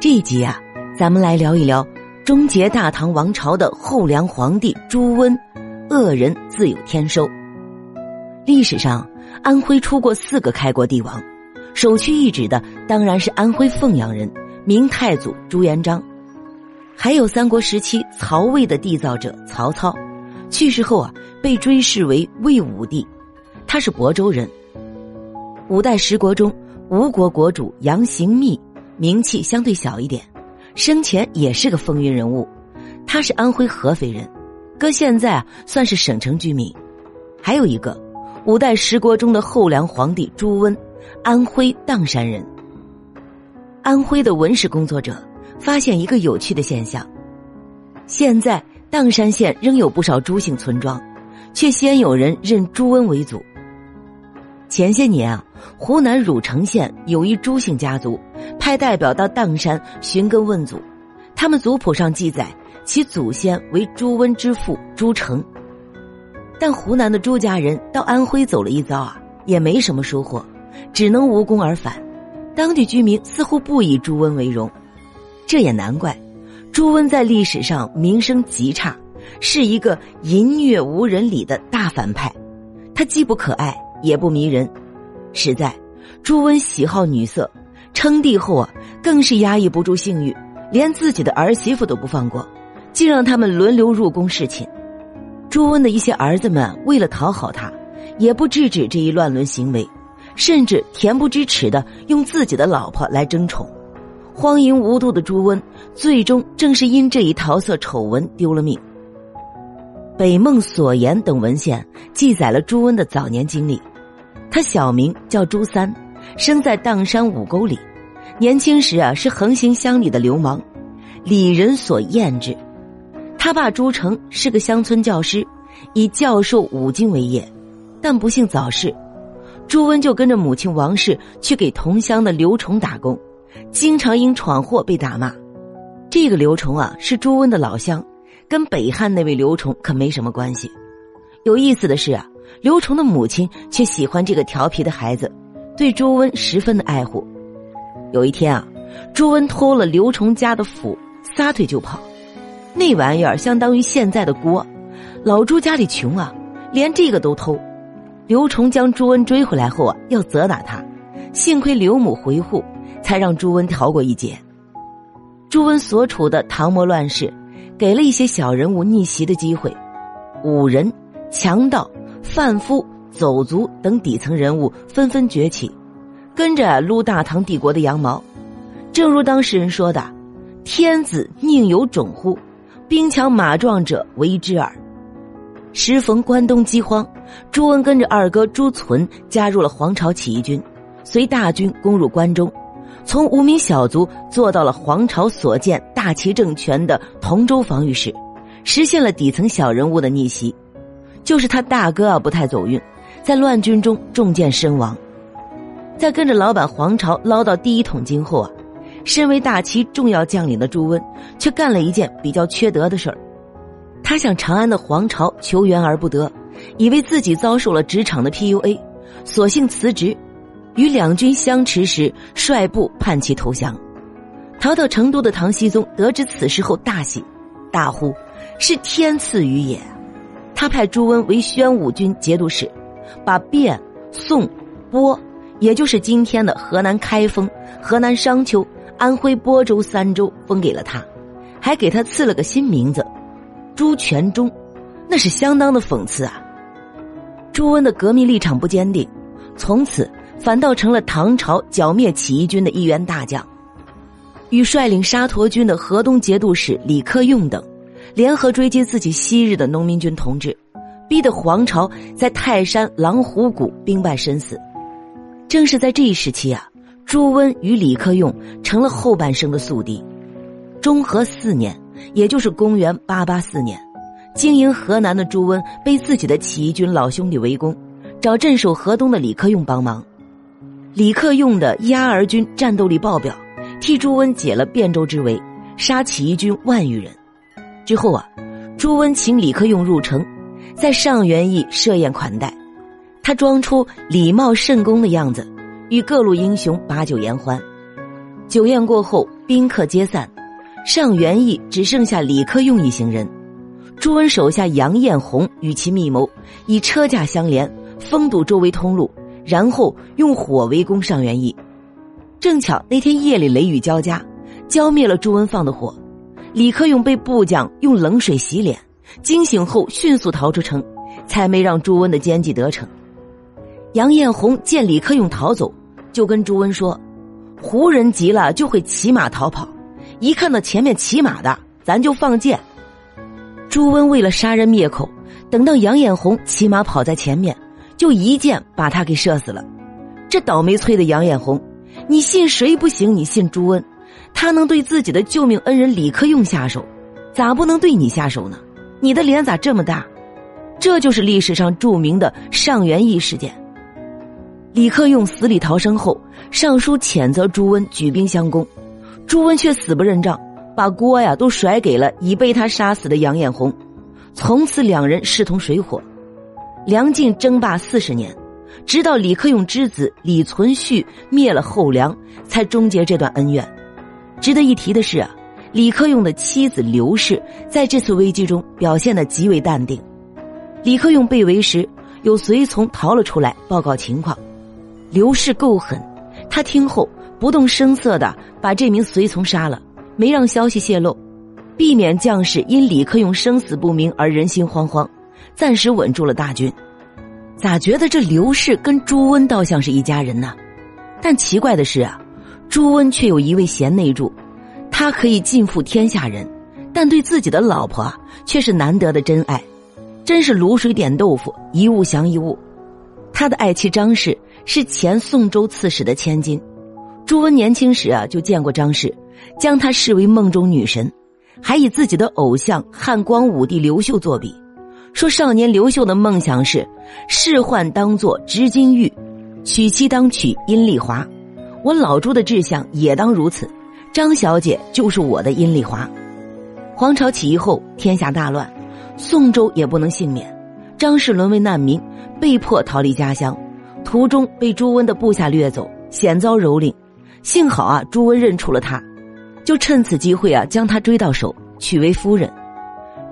这一集啊，咱们来聊一聊终结大唐王朝的后梁皇帝朱温，恶人自有天收。历史上，安徽出过四个开国帝王，首屈一指的当然是安徽凤阳人明太祖朱元璋，还有三国时期曹魏的缔造者曹操，去世后啊被追谥为魏武帝，他是亳州人。五代十国中，吴国国主杨行密名气相对小一点，生前也是个风云人物。他是安徽合肥人，搁现在啊算是省城居民。还有一个五代十国中的后梁皇帝朱温，安徽砀山人。安徽的文史工作者发现一个有趣的现象：现在砀山县仍有不少朱姓村庄，却鲜有人认朱温为祖。前些年啊，湖南汝城县有一朱姓家族派代表到砀山寻根问祖，他们族谱上记载其祖先为朱温之父朱成。但湖南的朱家人到安徽走了一遭啊，也没什么收获，只能无功而返。当地居民似乎不以朱温为荣，这也难怪。朱温在历史上名声极差，是一个淫虐无人理的大反派。他既不可爱。也不迷人，实在，朱温喜好女色，称帝后啊，更是压抑不住性欲，连自己的儿媳妇都不放过，竟让他们轮流入宫侍寝。朱温的一些儿子们为了讨好他，也不制止这一乱伦行为，甚至恬不知耻的用自己的老婆来争宠。荒淫无度的朱温，最终正是因这一桃色丑闻丢了命。《北梦所言》等文献记载了朱温的早年经历。他小名叫朱三，生在砀山五沟里。年轻时啊，是横行乡里的流氓，里人所厌之。他爸朱成是个乡村教师，以教授五经为业，但不幸早逝。朱温就跟着母亲王氏去给同乡的刘崇打工，经常因闯祸被打骂。这个刘崇啊，是朱温的老乡。跟北汉那位刘崇可没什么关系。有意思的是啊，刘崇的母亲却喜欢这个调皮的孩子，对朱温十分的爱护。有一天啊，朱温偷了刘崇家的斧，撒腿就跑。那玩意儿相当于现在的锅。老朱家里穷啊，连这个都偷。刘崇将朱温追回来后啊，要责打他，幸亏刘母回护，才让朱温逃过一劫。朱温所处的唐末乱世。给了一些小人物逆袭的机会，武人、强盗、贩夫、走卒等底层人物纷纷崛起，跟着撸大唐帝国的羊毛。正如当事人说的：“天子宁有种乎？兵强马壮者为之耳。”时逢关东饥荒，朱温跟着二哥朱存加入了黄巢起义军，随大军攻入关中。从无名小卒做到了皇朝所建大齐政权的同州防御使，实现了底层小人物的逆袭。就是他大哥啊不太走运，在乱军中中箭身亡。在跟着老板黄巢捞到第一桶金后啊，身为大齐重要将领的朱温却干了一件比较缺德的事儿。他向长安的黄巢求援而不得，以为自己遭受了职场的 PUA，索性辞职。与两军相持时，率部叛其投降。逃到成都的唐僖宗得知此事后大喜，大呼：“是天赐予也！”他派朱温为宣武军节度使，把汴、宋、播，也就是今天的河南开封、河南商丘、安徽播州三州封给了他，还给他赐了个新名字——朱全忠，那是相当的讽刺啊！朱温的革命立场不坚定，从此。反倒成了唐朝剿灭起义军的一员大将，与率领沙陀军的河东节度使李克用等，联合追击自己昔日的农民军同志，逼得黄巢在泰山狼虎谷兵败身死。正是在这一时期啊，朱温与李克用成了后半生的宿敌。中和四年，也就是公元八八四年，经营河南的朱温被自己的起义军老兄弟围攻，找镇守河东的李克用帮忙。李克用的压儿军战斗力爆表，替朱温解了汴州之围，杀起义军万余人。之后啊，朱温请李克用入城，在上元驿设宴款待，他装出礼貌甚恭的样子，与各路英雄把酒言欢。酒宴过后，宾客皆散，上元义只剩下李克用一行人。朱温手下杨艳红与其密谋，以车架相连，封堵周围通路，然后用火围攻上元义。正巧那天夜里雷雨交加，浇灭了朱温放的火。李克用被部将用冷水洗脸，惊醒后迅速逃出城，才没让朱温的奸计得逞。杨艳红见李克用逃走，就跟朱温说。胡人急了就会骑马逃跑，一看到前面骑马的，咱就放箭。朱温为了杀人灭口，等到杨艳红骑马跑在前面，就一箭把他给射死了。这倒霉催的杨艳红，你信谁不行？你信朱温，他能对自己的救命恩人李克用下手，咋不能对你下手呢？你的脸咋这么大？这就是历史上著名的上元义事件。李克用死里逃生后，上书谴责朱温举兵相攻，朱温却死不认账，把锅呀都甩给了已被他杀死的杨艳红，从此两人势同水火。梁晋争霸四十年，直到李克用之子李存勖灭了后梁，才终结这段恩怨。值得一提的是啊，李克用的妻子刘氏在这次危机中表现的极为淡定。李克用被围时，有随从逃了出来报告情况。刘氏够狠，他听后不动声色的把这名随从杀了，没让消息泄露，避免将士因李克用生死不明而人心惶惶，暂时稳住了大军。咋觉得这刘氏跟朱温倒像是一家人呢？但奇怪的是啊，朱温却有一位贤内助，他可以尽负天下人，但对自己的老婆却是难得的真爱，真是卤水点豆腐，一物降一物。他的爱妻张氏。是前宋州刺史的千金，朱温年轻时啊就见过张氏，将她视为梦中女神，还以自己的偶像汉光武帝刘秀作比，说少年刘秀的梦想是仕宦当作织金玉，娶妻当娶阴丽华，我老朱的志向也当如此，张小姐就是我的阴丽华。黄巢起义后，天下大乱，宋州也不能幸免，张氏沦为难民，被迫逃离家乡。途中被朱温的部下掠走，险遭蹂躏。幸好啊，朱温认出了他，就趁此机会啊，将他追到手，娶为夫人。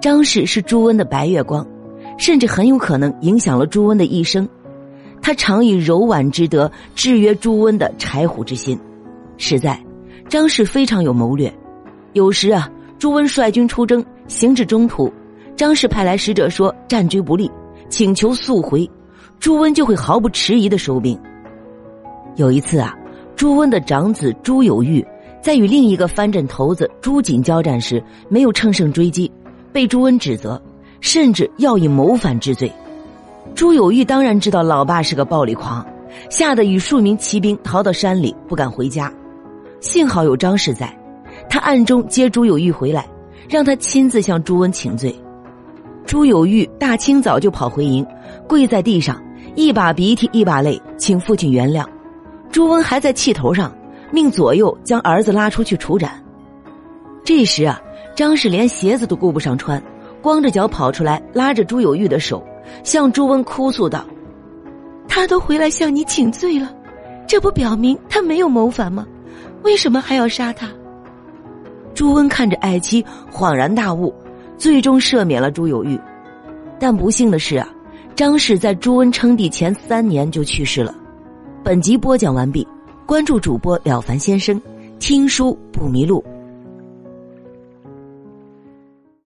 张氏是朱温的白月光，甚至很有可能影响了朱温的一生。他常以柔婉之德制约朱温的豺虎之心。实在，张氏非常有谋略。有时啊，朱温率军出征，行至中途，张氏派来使者说战局不利，请求速回。朱温就会毫不迟疑的收兵。有一次啊，朱温的长子朱有玉在与另一个藩镇头子朱瑾交战时，没有乘胜追击，被朱温指责，甚至要以谋反治罪。朱有玉当然知道老爸是个暴力狂，吓得与数名骑兵逃到山里，不敢回家。幸好有张氏在，他暗中接朱有玉回来，让他亲自向朱温请罪。朱有玉大清早就跑回营，跪在地上。一把鼻涕一把泪，请父亲原谅。朱温还在气头上，命左右将儿子拉出去处斩。这时啊，张氏连鞋子都顾不上穿，光着脚跑出来，拉着朱有玉的手，向朱温哭诉道：“他都回来向你请罪了，这不表明他没有谋反吗？为什么还要杀他？”朱温看着爱妻，恍然大悟，最终赦免了朱有玉。但不幸的是啊。张氏在朱温称帝前三年就去世了。本集播讲完毕，关注主播了凡先生，听书不迷路。